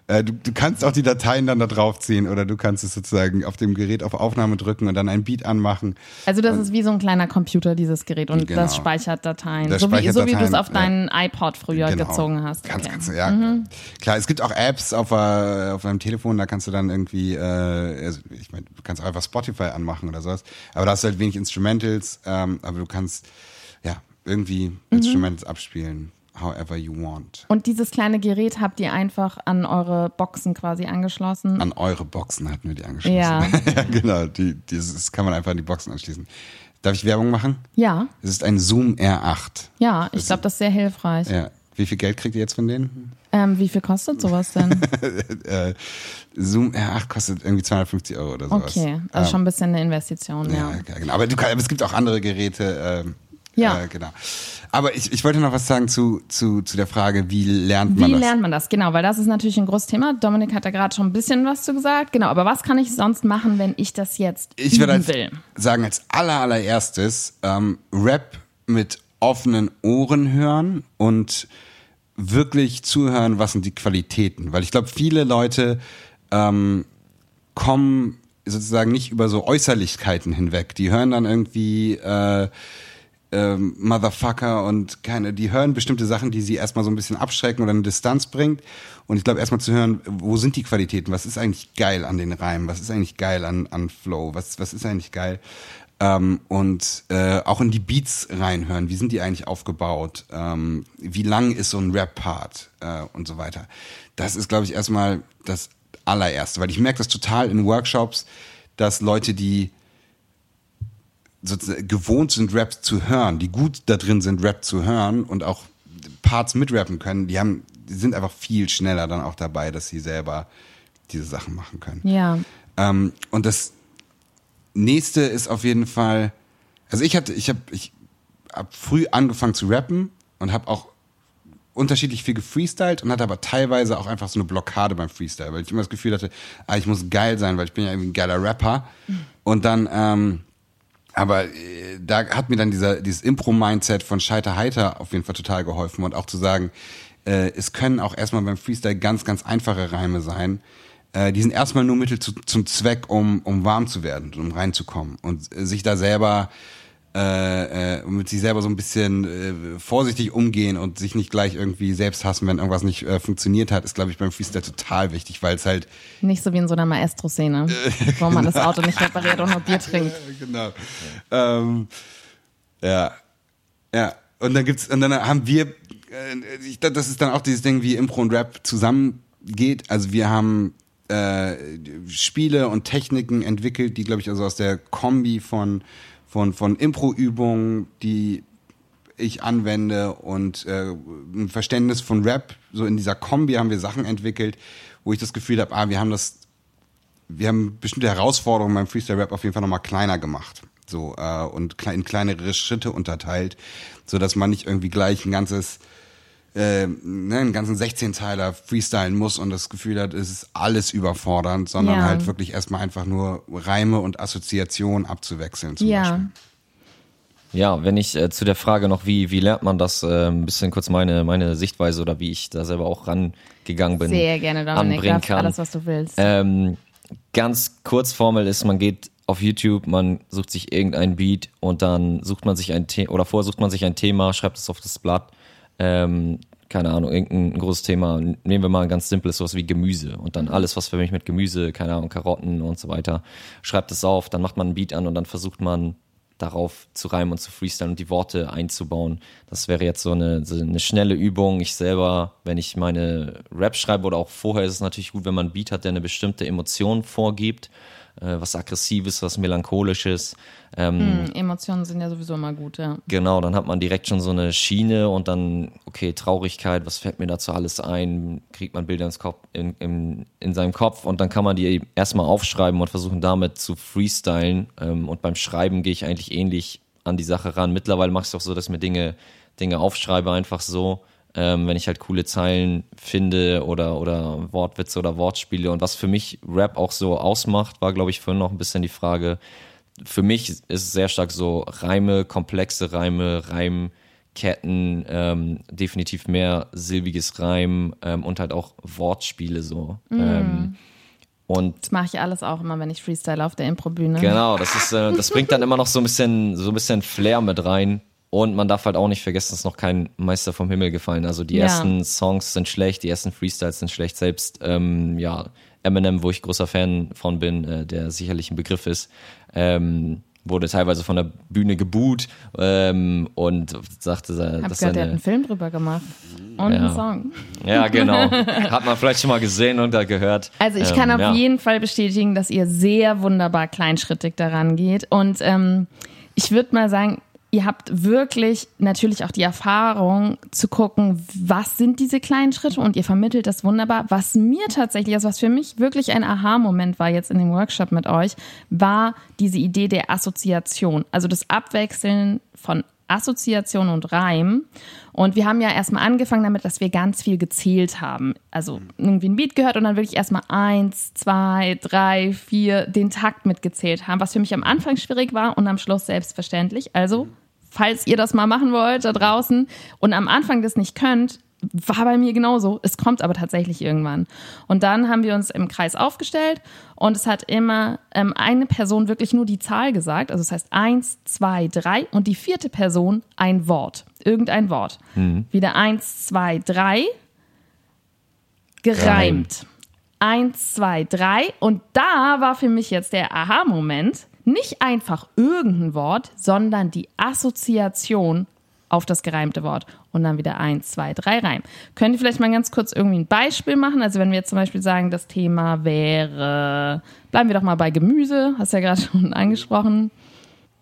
Äh, du, du kannst auch die Dateien dann da draufziehen oder du kannst es sozusagen auf dem Gerät auf Aufnahme drücken und dann ein Beat anmachen. Also das ist wie so ein kleiner Computer, dieses Gerät, und Genau. das speichert Dateien. Das so, wie, speichert so wie du es auf deinen iPod früher Genau. gezogen hast. Ganz, Okay. Mhm. ganz, ja. Klar, es gibt auch Apps auf, äh, auf deinem Telefon, da kannst du dann irgendwie, äh, also ich meine, du kannst auch einfach Spotify anmachen oder sowas. Aber da hast du halt wenig Instrumentals, ähm, aber du kannst ja irgendwie Mhm. Instrumentals abspielen, however you want. Und dieses kleine Gerät habt ihr einfach an eure Boxen quasi angeschlossen. An eure Boxen hatten wir die angeschlossen. Ja. ja genau, die, dieses kann man einfach an die Boxen anschließen. Darf ich Werbung machen? ja, Es ist ein Zoom R8. ja, ich glaube, das ist sehr hilfreich. Ja. Wie viel Geld kriegt ihr jetzt von denen? Ähm, wie viel kostet sowas denn? äh, Zoom R8 kostet irgendwie 250 Euro oder sowas. Okay, also schon ein bisschen eine Investition, ja. Ja, genau. Aber, kann- aber es gibt auch andere Geräte. Ähm, Ja. Äh, genau. Aber ich, ich wollte noch was sagen zu, zu, zu der Frage, wie lernt man Wie das? lernt man das? Genau, weil das ist natürlich ein großes Thema. Dominik hat da gerade schon ein bisschen was zu gesagt. Genau, aber was kann ich sonst machen, wenn ich das jetzt ich würde üben als, will? sagen, als aller, allererstes ähm, Rap mit offenen Ohren hören und wirklich zuhören, was sind die Qualitäten. Weil ich glaube, viele Leute ähm, kommen sozusagen nicht über so Äußerlichkeiten hinweg. Die hören dann irgendwie äh, ähm, Motherfucker und keine, die hören bestimmte Sachen, die sie erstmal so ein bisschen abschrecken oder eine Distanz bringt. Und ich glaube, erstmal zu hören, wo sind die Qualitäten? Was ist eigentlich geil an den Reimen? Was ist eigentlich geil an, an Flow? Was, was ist eigentlich geil? Ähm, und äh, auch in die Beats reinhören. Wie sind die eigentlich aufgebaut? Ähm, wie lang ist so ein Rap-Part? Äh, und so weiter. Das ist, glaube ich, erstmal das allererste, weil ich merke das total in Workshops, dass Leute, die sozusagen gewohnt sind, Rap zu hören, die gut da drin sind, Rap zu hören und auch Parts mitrappen können, die haben, die sind einfach viel schneller dann auch dabei, dass sie selber diese Sachen machen können. Ja. Ähm, und das nächste ist auf jeden Fall, also ich hatte, ich habe, ich hab früh angefangen zu rappen und habe auch unterschiedlich viel gefreestylt und hatte aber teilweise auch einfach so eine Blockade beim Freestyle, weil ich immer das Gefühl hatte, ah, ich muss geil sein, weil ich bin ja irgendwie ein geiler Rapper. Und dann, ähm, aber äh, da hat mir dann dieser, dieses Impro-Mindset von Scheiter Heiter auf jeden Fall total geholfen und auch zu sagen, äh, es können auch erstmal beim Freestyle ganz, ganz einfache Reime sein. Äh, die sind erstmal nur Mittel zu, zum Zweck, um, um warm zu werden, um reinzukommen und äh, sich da selber äh, äh, mit sich selber so ein bisschen äh, vorsichtig umgehen und sich nicht gleich irgendwie selbst hassen, wenn irgendwas nicht äh, funktioniert hat, ist, glaube ich, beim Freestyle total wichtig, weil es halt Nicht so wie in so einer Maestro-Szene, wo man das Auto nicht repariert und nur Bier trinkt. genau. Ähm, ja. Ja. Und dann gibt's, und dann haben wir, äh, ich das ist dann auch dieses Ding, wie Impro und Rap zusammengeht. Also wir haben äh, Spiele und Techniken entwickelt, die, glaube ich, also aus der Kombi von, von, von Impro-Übungen, die ich anwende und äh, ein Verständnis von Rap, so in dieser Kombi haben wir Sachen entwickelt, wo ich das Gefühl habe, ah, wir haben das wir haben bestimmte Herausforderungen beim Freestyle Rap auf jeden Fall nochmal kleiner gemacht. So, äh, und in kleinere Schritte unterteilt, so dass man nicht irgendwie gleich ein ganzes, äh, ne, einen ganzen 16-Teiler freestylen muss und das Gefühl hat, es ist alles überfordernd, sondern Ja. halt wirklich erstmal einfach nur Reime und Assoziationen abzuwechseln zum Ja. Beispiel. Ja, wenn ich äh, zu der Frage noch, wie, wie lernt man das, äh, ein bisschen kurz meine, meine Sichtweise oder wie ich da selber auch rangegangen bin. Sehr gerne, Dominik. anbringen kann. alles, was du willst. Ähm, ganz kurz Formel ist, man geht auf YouTube, man sucht sich irgendein Beat und dann sucht man sich ein Thema oder vorher sucht man sich ein Thema, schreibt es auf das Blatt. Ähm, keine Ahnung, irgendein großes Thema. Nehmen wir mal ein ganz simples, sowas wie Gemüse. Und dann alles, was für mich mit Gemüse, keine Ahnung, Karotten und so weiter, schreibt es auf, dann macht man ein Beat an und dann versucht man darauf zu reimen und zu freestylen und die Worte einzubauen. Das wäre jetzt so eine, so eine schnelle Übung. Ich selber, wenn ich meine Rap schreibe oder auch vorher, ist es natürlich gut, wenn man einen Beat hat, der eine bestimmte Emotion vorgibt, äh, was Aggressives, was Melancholisches. Ähm, Hm, Emotionen sind ja sowieso immer gut, ja. Genau, dann hat man direkt schon so eine Schiene und dann, okay, Traurigkeit, was fällt mir dazu alles ein? Kriegt man Bilder ins Kopf, in, in, in seinem Kopf und dann kann man die erstmal aufschreiben und versuchen damit zu freestylen. Ähm, und beim Schreiben gehe ich eigentlich ähnlich an die Sache ran. Mittlerweile mache ich es auch so, dass ich mir Dinge, Dinge aufschreibe, einfach so. Ähm, wenn ich halt coole Zeilen finde oder, oder Wortwitze oder Wortspiele. Und was für mich Rap auch so ausmacht, war, glaube ich, vorhin noch ein bisschen die Frage. Für mich ist es sehr stark so Reime, komplexe Reime, Reimketten, ähm, definitiv mehr silbiges Reim ähm, und halt auch Wortspiele so. Ähm, und Das mache ich alles auch immer, wenn ich Freestyle auf der Impro-Bühne. Genau, das ist, äh, das bringt dann immer noch so ein bisschen, so ein bisschen Flair mit rein. Und man darf halt auch nicht vergessen, es ist noch kein Meister vom Himmel gefallen. Also die Ja. ersten Songs sind schlecht, die ersten Freestyles sind schlecht. Selbst ähm, ja, Eminem, wo ich großer Fan von bin, äh, der sicherlich ein Begriff ist, ähm, wurde teilweise von der Bühne geboot ähm, und sagte, Hab dass gehört, der hat einen Film drüber gemacht. Und Ja. einen Song. ja genau, hat man vielleicht schon mal gesehen und da gehört. Also ich kann Ähm, auf ja. jeden Fall bestätigen, dass ihr sehr wunderbar kleinschrittig daran geht. Und ähm, ich würde mal sagen, ihr habt wirklich natürlich auch die Erfahrung zu gucken, was sind diese kleinen Schritte und ihr vermittelt das wunderbar. Was mir tatsächlich, also was für mich wirklich ein Aha-Moment war jetzt in dem Workshop mit euch, war diese Idee der Assoziation. Also das Abwechseln von Assoziation und Reim. Und wir haben ja erstmal angefangen damit, dass wir ganz viel gezählt haben. Also irgendwie ein Beat gehört und dann wirklich erstmal eins, zwei, drei, vier, den Takt mitgezählt haben, was für mich am Anfang schwierig war und am Schluss selbstverständlich. Also, falls ihr das mal machen wollt da draußen und am Anfang das nicht könnt, war bei mir genauso. Es kommt aber tatsächlich irgendwann. Und dann haben wir uns im Kreis aufgestellt und es hat immer ähm, eine Person wirklich nur die Zahl gesagt. Also das heißt eins, zwei, drei und die vierte Person ein Wort. Irgendein Wort. Wieder eins, zwei, drei. Gereimt. Eins, zwei, drei. Und da war für mich jetzt der Aha-Moment. Nicht einfach irgendein Wort, sondern die Assoziation auf das gereimte Wort. Und dann wieder eins, zwei, drei Reim. Könnt ihr vielleicht mal ganz kurz irgendwie ein Beispiel machen? Also wenn wir jetzt zum Beispiel sagen, das Thema wäre, bleiben wir doch mal bei Gemüse, hast ja gerade schon angesprochen.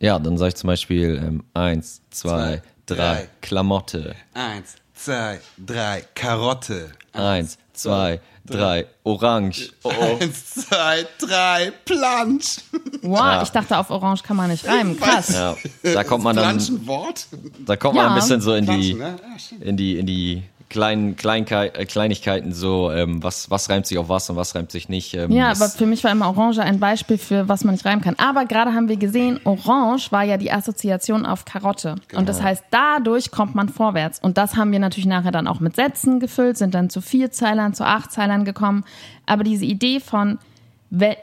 Ja, dann sage ich zum Beispiel ähm, eins, zwei, Zwei, drei, drei. Klamotte. Eins, zwei, drei, Karotte. Eins, zwei, drei, Orange. Oh, oh. Eins, zwei, drei, Plansch. Wow, ich dachte, auf Orange kann man nicht reimen. Krass. Ja, da kommt man dann, Plansch ein Wort? da kommt man Ja. ein bisschen so in die, Planschen, ne? In die, in die kleinen Kleinkeit, äh, Kleinigkeiten so, ähm, was, was reimt sich auf was und was reimt sich nicht. Ähm, Ja, aber für mich war immer Orange ein Beispiel für was man nicht reimen kann. Aber gerade haben wir gesehen, Orange war ja die Assoziation auf Karotte. Und das heißt, dadurch kommt man vorwärts. Und das haben wir natürlich nachher dann auch mit Sätzen gefüllt, sind dann zu Vierzeilern, zu Achtzeilern gekommen. Aber diese Idee von,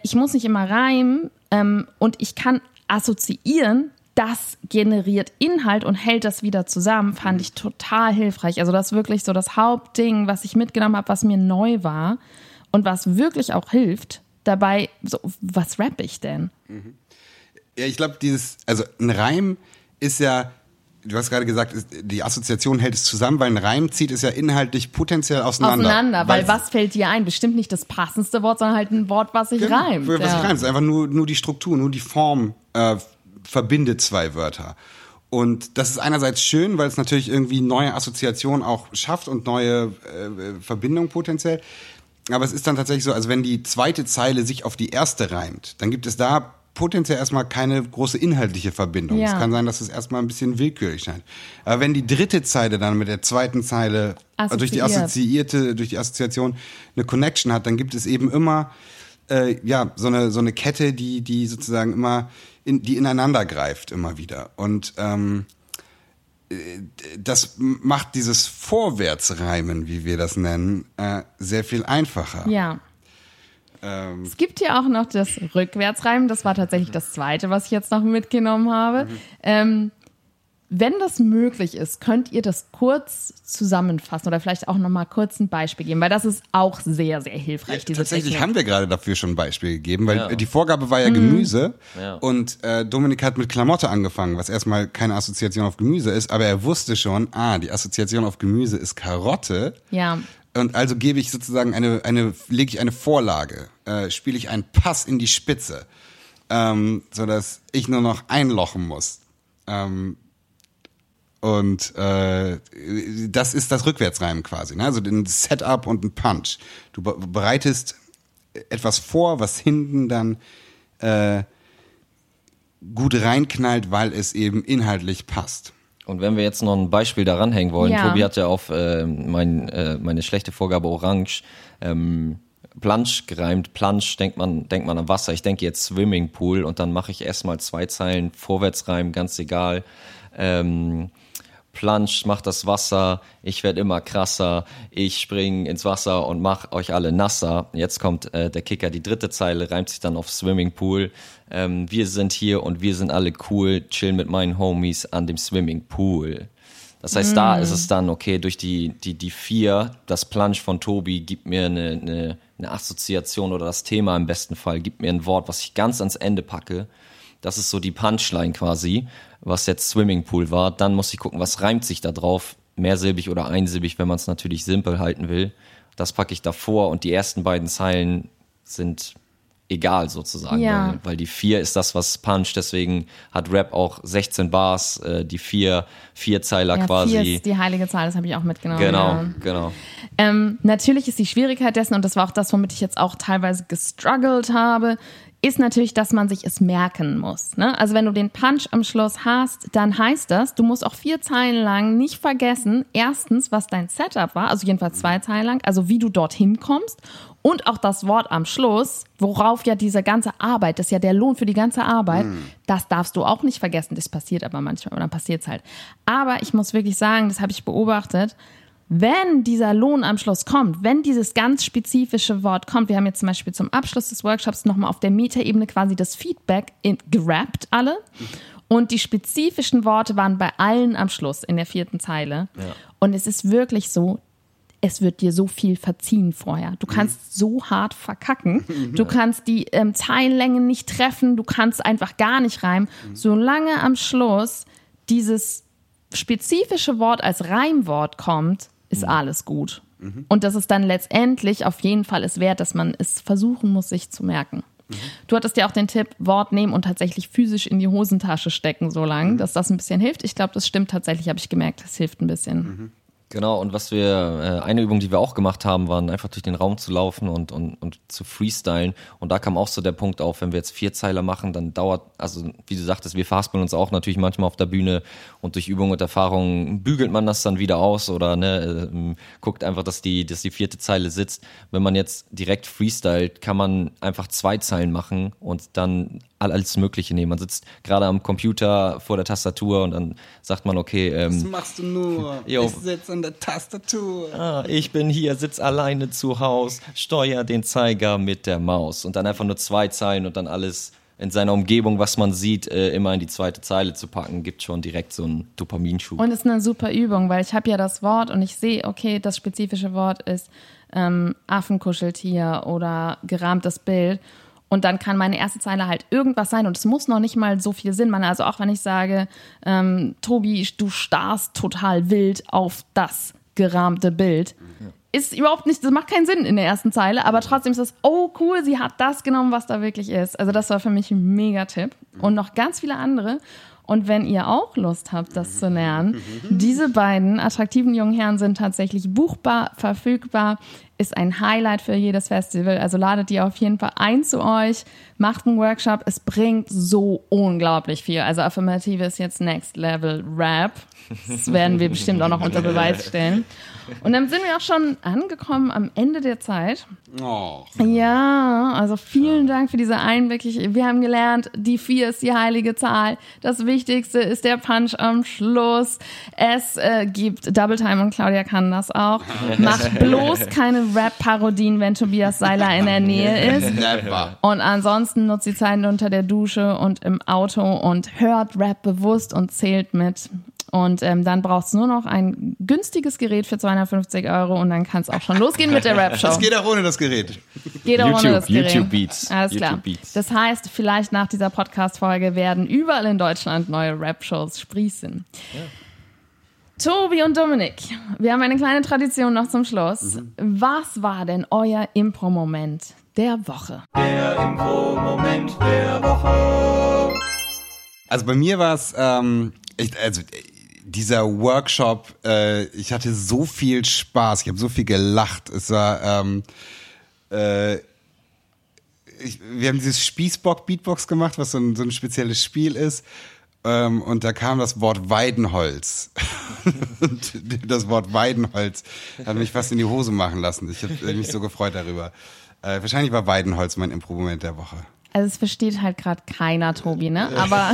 ich muss nicht immer reimen ähm, und ich kann assoziieren, das generiert Inhalt und hält das wieder zusammen, fand ich total hilfreich. Also das ist wirklich so das Hauptding, was ich mitgenommen habe, was mir neu war und was wirklich auch hilft. Dabei, so, was rapp ich denn? Ja, ich glaube, dieses, also ein Reim ist ja, du hast gerade gesagt, die Assoziation hält es zusammen, weil ein Reim zieht es ja inhaltlich potenziell auseinander. Auseinander, weil was fällt dir ein? Bestimmt nicht das passendste Wort, sondern halt ein Wort, was sich Genau, reimt. Was ja. sich reimt, ist einfach nur, nur die Struktur, nur die Form äh, verbindet zwei Wörter. Und das ist einerseits schön, weil es natürlich irgendwie neue Assoziationen auch schafft und neue äh, Verbindungen potenziell. Aber es ist dann tatsächlich so, also wenn die zweite Zeile sich auf die erste reimt, dann gibt es da potenziell erstmal keine große inhaltliche Verbindung. Ja. Es kann sein, dass es erstmal ein bisschen willkürlich scheint. Aber wenn die dritte Zeile dann mit der zweiten Zeile äh, durch die Assoziiert. assoziierte, durch die Assoziation eine Connection hat, dann gibt es eben immer äh, ja so eine so eine Kette, die die sozusagen immer in, die ineinander greift immer wieder und ähm, äh, das macht dieses Vorwärtsreimen, wie wir das nennen, äh, sehr viel einfacher. ja. Ähm, Es gibt ja auch noch das Rückwärtsreimen. Das war tatsächlich das zweite, was ich jetzt noch mitgenommen habe. Mhm. Ähm, wenn das möglich ist, könnt ihr das kurz zusammenfassen oder vielleicht auch noch mal kurz ein Beispiel geben, weil das ist auch sehr, sehr hilfreich. diese Tatsächlich Technik. haben wir gerade dafür schon ein Beispiel gegeben, weil Ja. die Vorgabe war ja Gemüse Ja. und äh, Dominik hat mit Klamotte angefangen, was erstmal keine Assoziation auf Gemüse ist, aber er wusste schon, ah, die Assoziation auf Gemüse ist Karotte. Ja, Und also gebe ich sozusagen eine, eine lege ich eine Vorlage, äh, spiele ich einen Pass in die Spitze, ähm, so dass ich nur noch einlochen muss. Ähm, und äh, das ist das Rückwärtsreimen quasi, ne? also ein Setup und ein Punch. Du be bereitest etwas vor, was hinten dann äh, gut reinknallt, weil es eben inhaltlich passt. Und wenn wir jetzt noch ein Beispiel daran hängen wollen, Ja. Tobi hat ja auf äh, mein, äh, meine schlechte Vorgabe Orange ähm, Plansch gereimt. Plansch denkt man, denkt man an Wasser. Ich denke jetzt Swimmingpool und dann mache ich erstmal zwei Zeilen Vorwärtsreim, ganz egal. Ähm, Plansch macht das Wasser, ich werde immer krasser, ich spring ins Wasser und mach euch alle nasser. Jetzt kommt äh, der Kicker, die dritte Zeile reimt sich dann auf Swimmingpool. Ähm, wir sind hier und wir sind alle cool, chillen mit meinen Homies an dem Swimmingpool. Das heißt, da ist es dann, okay, durch die, die, die vier, das Plunge von Tobi gibt mir eine, eine, eine Assoziation oder das Thema im besten Fall, gibt mir ein Wort, was ich ganz ans Ende packe. Das ist so die Punchline quasi, was jetzt Swimmingpool war. Dann muss ich gucken, was reimt sich da drauf, mehrsilbig oder einsilbig, wenn man es natürlich simpel halten will. Das packe ich davor und die ersten beiden Zeilen sind egal sozusagen, Ja. weil, weil die vier ist das, was puncht. Deswegen hat Rap auch 16 Bars, äh, die vier, Vierzeiler Ja, quasi. vier ist die heilige Zahl, das habe ich auch mitgenommen. Genau, Ja. genau. Ähm, natürlich ist die Schwierigkeit dessen, und das war auch das, womit ich jetzt auch teilweise gestruggelt habe, ist natürlich, dass man sich es merken muss. Ne? Also wenn du den Punch am Schluss hast, dann heißt das, du musst auch vier Zeilen lang nicht vergessen, erstens, was dein Setup war, also jedenfalls zwei Zeilen lang, also wie du dorthin kommst und auch das Wort am Schluss, worauf ja diese ganze Arbeit, das ist ja der Lohn für die ganze Arbeit, das darfst du auch nicht vergessen. Das passiert aber manchmal, oder passiert es halt. Aber ich muss wirklich sagen, das habe ich beobachtet, wenn dieser Lohn am Schluss kommt, wenn dieses ganz spezifische Wort kommt, wir haben jetzt zum Beispiel zum Abschluss des Workshops nochmal auf der Metaebene quasi das Feedback in, gerappt alle. Und die spezifischen Worte waren bei allen am Schluss in der vierten Zeile. Und es ist wirklich so, es wird dir so viel verziehen vorher. Du kannst so hart verkacken. Du kannst die ähm, Zeilenlängen nicht treffen. Du kannst einfach gar nicht reimen. Solange am Schluss dieses spezifische Wort als Reimwort kommt, ist alles gut. Und das ist dann letztendlich auf jeden Fall es wert, dass man es versuchen muss, sich zu merken. Du hattest ja auch den Tipp, Wort nehmen und tatsächlich physisch in die Hosentasche stecken, so lang, dass das ein bisschen hilft. Ich glaube, das stimmt tatsächlich, habe ich gemerkt, das hilft ein bisschen. Genau, und was wir, äh, eine Übung, die wir auch gemacht haben, waren einfach durch den Raum zu laufen und, und, und zu freestylen. Und da kam auch so der Punkt auf, wenn wir jetzt vier Zeiler machen, dann dauert, also wie du sagtest, wir verhaspeln uns auch natürlich manchmal auf der Bühne und durch Übung und Erfahrung bügelt man das dann wieder aus oder ne, ähm, guckt einfach, dass die, dass die vierte Zeile sitzt. Wenn man jetzt direkt freestylt, kann man einfach zwei Zeilen machen und dann all- alles Mögliche nehmen. Man sitzt gerade am Computer vor der Tastatur und dann sagt man, okay, ähm, machst du nur? Jo. Ich sitze an der Tastatur. Ah, ich bin hier, sitz alleine zu Haus, steuer den Zeiger mit der Maus. Und dann einfach nur zwei Zeilen und dann alles in seiner Umgebung, was man sieht, äh, immer in die zweite Zeile zu packen, gibt schon direkt so einen Dopaminschub. Und es ist eine super Übung, weil ich habe ja das Wort und ich sehe, okay, das spezifische Wort ist ähm, Affenkuscheltier oder gerahmtes Bild. Und dann kann meine erste Zeile halt irgendwas sein und es muss noch nicht mal so viel Sinn machen. Also auch wenn ich sage, ähm, Tobi, du starrst total wild auf das gerahmte Bild. Ist überhaupt nicht, das macht keinen Sinn in der ersten Zeile, aber trotzdem ist es, oh cool, sie hat das genommen, was da wirklich ist. Also das war für mich ein Mega-Tipp. Und noch ganz viele andere. Und wenn ihr auch Lust habt, das zu lernen, diese beiden attraktiven jungen Herren sind tatsächlich buchbar, verfügbar, ist ein Highlight für jedes Festival. Also ladet die auf jeden Fall ein zu euch, macht einen Workshop. Es bringt so unglaublich viel. Also Affirmative ist jetzt Next Level Rap. Das werden wir bestimmt auch noch unter Beweis stellen. Und dann sind wir auch schon angekommen am Ende der Zeit. Oh. Ja, also vielen Dank für diese Einblicke. Wir haben gelernt, die vier ist die heilige Zahl. Das Wichtigste ist der Punch am Schluss. Es äh, gibt Double Time und Claudia kann das auch. Macht bloß keine Rap-Parodien, wenn Tobias Seiler in der Nähe ist. Never. Und ansonsten nutzt die Zeit unter der Dusche und im Auto und hört Rap bewusst und zählt mit. Und ähm, dann brauchst du nur noch ein günstiges Gerät für 250 Euro und dann kann es auch schon losgehen mit der Rap-Show. Das geht auch ohne das Gerät. Geht auch ohne YouTube, das Gerät. YouTube Beats. Alles YouTube klar. Beats. Das heißt, vielleicht nach dieser Podcast-Folge werden überall in Deutschland neue Rap-Shows sprießen. Tobi und Dominik, wir haben eine kleine Tradition noch zum Schluss. Mhm. Was war denn euer Impro-Moment der Woche? Der Info-Moment der Woche. Also bei mir war es, ähm, ich, also dieser Workshop, äh, ich hatte so viel Spaß, ich habe so viel gelacht. Es war, ähm, äh, ich, wir haben dieses Spießbock Beatbox gemacht, was so ein, so ein spezielles Spiel ist. Ähm, und da kam das Wort Weidenholz. das Wort Weidenholz hat mich fast in die Hose machen lassen. Ich habe mich so gefreut darüber. Äh, wahrscheinlich war Weidenholz mein Impro-Moment der Woche. Also es versteht halt gerade keiner, Tobi, ne? Aber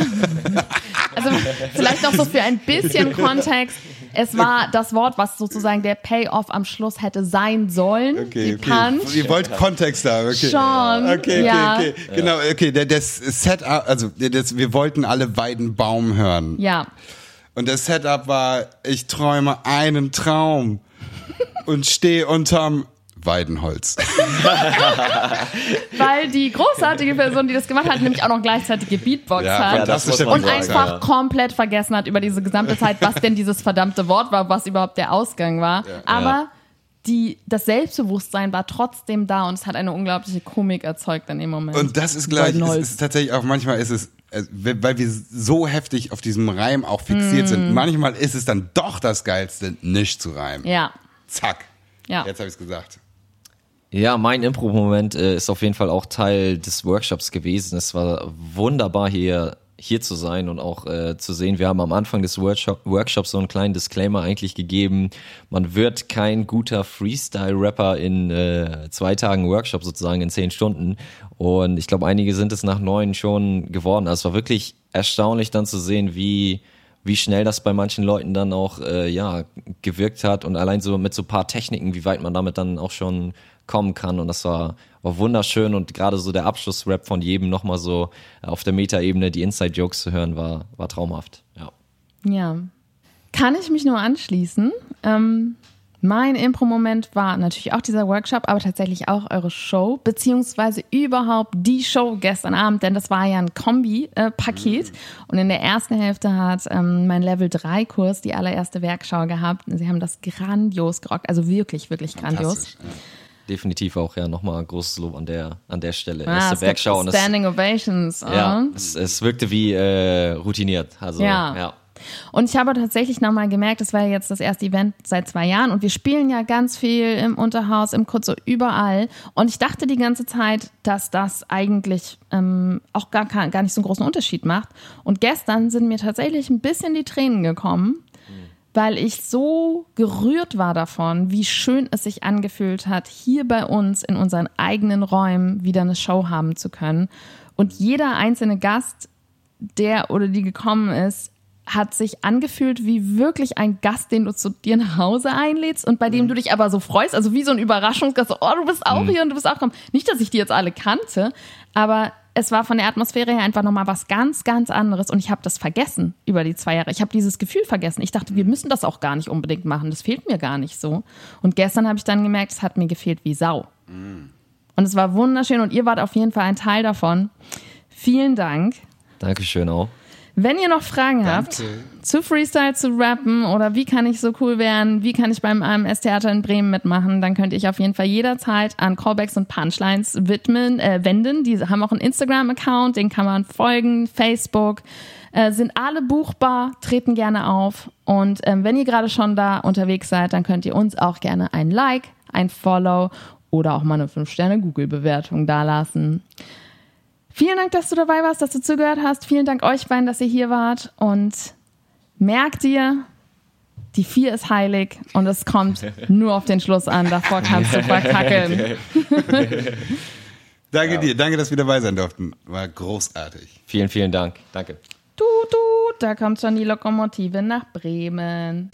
also vielleicht noch so für ein bisschen Kontext. Es war das Wort, was sozusagen der Payoff am Schluss hätte sein sollen. Okay, die okay. Punch. Ihr wollt Kontext haben, okay. Schon. Okay, okay, ja. okay. Genau, okay. Das Setup, also das, wir wollten alle Weidenbaum hören. Ja. Und das Setup war, ich träume einen Traum und stehe unterm Weidenholz. Weil die großartige Person, die das gemacht hat, nämlich auch noch gleichzeitig Beatbox ja, hat ja, und einfach ja. komplett vergessen hat über diese gesamte Zeit, was denn dieses verdammte Wort war, was überhaupt der Ausgang war. Aber die, das Selbstbewusstsein war trotzdem da und es hat eine unglaubliche Komik erzeugt in dem Moment. Und das ist gleich, es ist tatsächlich auch manchmal ist es weil wir so heftig auf diesem Reim auch fixiert mm. sind. Manchmal ist es dann doch das Geilste, nicht zu reimen. Ja. Zack. Ja. Jetzt habe ich es gesagt. Ja, mein Impro-Moment äh, ist auf jeden Fall auch Teil des Workshops gewesen. Es war wunderbar hier hier zu sein und auch äh, zu sehen. Wir haben am Anfang des Workshop, Workshops so einen kleinen Disclaimer eigentlich gegeben. Man wird kein guter Freestyle-Rapper in äh, zwei Tagen Workshop sozusagen in zehn Stunden. Und ich glaube, einige sind es nach neun schon geworden. Also es war wirklich erstaunlich dann zu sehen, wie wie schnell das bei manchen Leuten dann auch äh, ja gewirkt hat und allein so mit so paar Techniken, wie weit man damit dann auch schon kommen kann. Und das war, war wunderschön und gerade so der Abschlussrap von jedem nochmal so auf der Metaebene die Inside-Jokes zu hören, war, war traumhaft. Ja. Ja. Kann ich mich nur anschließen. Ähm, mein Impro-Moment war natürlich auch dieser Workshop, aber tatsächlich auch eure Show, beziehungsweise überhaupt die Show gestern Abend, denn das war ja ein Kombi-Paket. Mhm. Und in der ersten Hälfte hat ähm, mein Level-3-Kurs die allererste Werkschau gehabt. Sie haben das grandios gerockt, also wirklich, wirklich grandios. Ja definitiv auch ja nochmal großes Lob an der an der Stelle. Ah, Erste Bergschau und Standing Ovations. Ja, uh es, es, wirkte wie äh, routiniert. Also ja. ja. Und ich habe tatsächlich nochmal gemerkt, das war jetzt das erste Event seit zwei Jahren und wir spielen ja ganz viel im Unterhaus, im Kurz, so überall. Und ich dachte die ganze Zeit, dass das eigentlich ähm, auch gar, gar nicht so einen großen Unterschied macht. Und gestern sind mir tatsächlich ein bisschen die Tränen gekommen, weil ich so gerührt war davon, wie schön es sich angefühlt hat, hier bei uns in unseren eigenen Räumen wieder eine Show haben zu können. Und jeder einzelne Gast, der oder die gekommen ist, hat sich angefühlt wie wirklich ein Gast, den du zu dir nach Hause einlädst und bei dem mhm. du dich aber so freust, also wie so ein Überraschungsgast, oh, du bist auch mhm. hier und du bist auch gekommen. Nicht, dass ich die jetzt alle kannte, aber es war von der Atmosphäre her einfach nochmal was ganz, ganz anderes und ich habe das vergessen über die zwei Jahre. Ich habe dieses Gefühl vergessen. Ich dachte, wir müssen das auch gar nicht unbedingt machen. Das fehlt mir gar nicht so. Und gestern habe ich dann gemerkt, es hat mir gefehlt wie Sau. Mhm. Und es war wunderschön und ihr wart auf jeden Fall ein Teil davon. Vielen Dank. Dankeschön auch. Wenn ihr noch Fragen Danke. habt zu Freestyle, zu Rappen oder wie kann ich so cool werden, wie kann ich beim AMS Theater in Bremen mitmachen, dann könnt ihr auf jeden Fall jederzeit an Callbacks und Punchlines widmen, äh, wenden. Die haben auch einen Instagram-Account, den kann man folgen, Facebook. Äh, sind alle buchbar, treten gerne auf. Und ähm, wenn ihr gerade schon da unterwegs seid, dann könnt ihr uns auch gerne ein Like, ein Follow oder auch mal eine 5-Sterne-Google-Bewertung dalassen. Vielen Dank, dass du dabei warst, dass du zugehört hast. Vielen Dank euch beiden, dass ihr hier wart. Und merkt dir, die vier ist heilig und es kommt nur auf den Schluss an. Davor kannst du verkackeln. danke ja. dir, danke, dass wir dabei sein durften. War großartig. Vielen, vielen Dank. Danke. Du, du, da kommt schon die Lokomotive nach Bremen.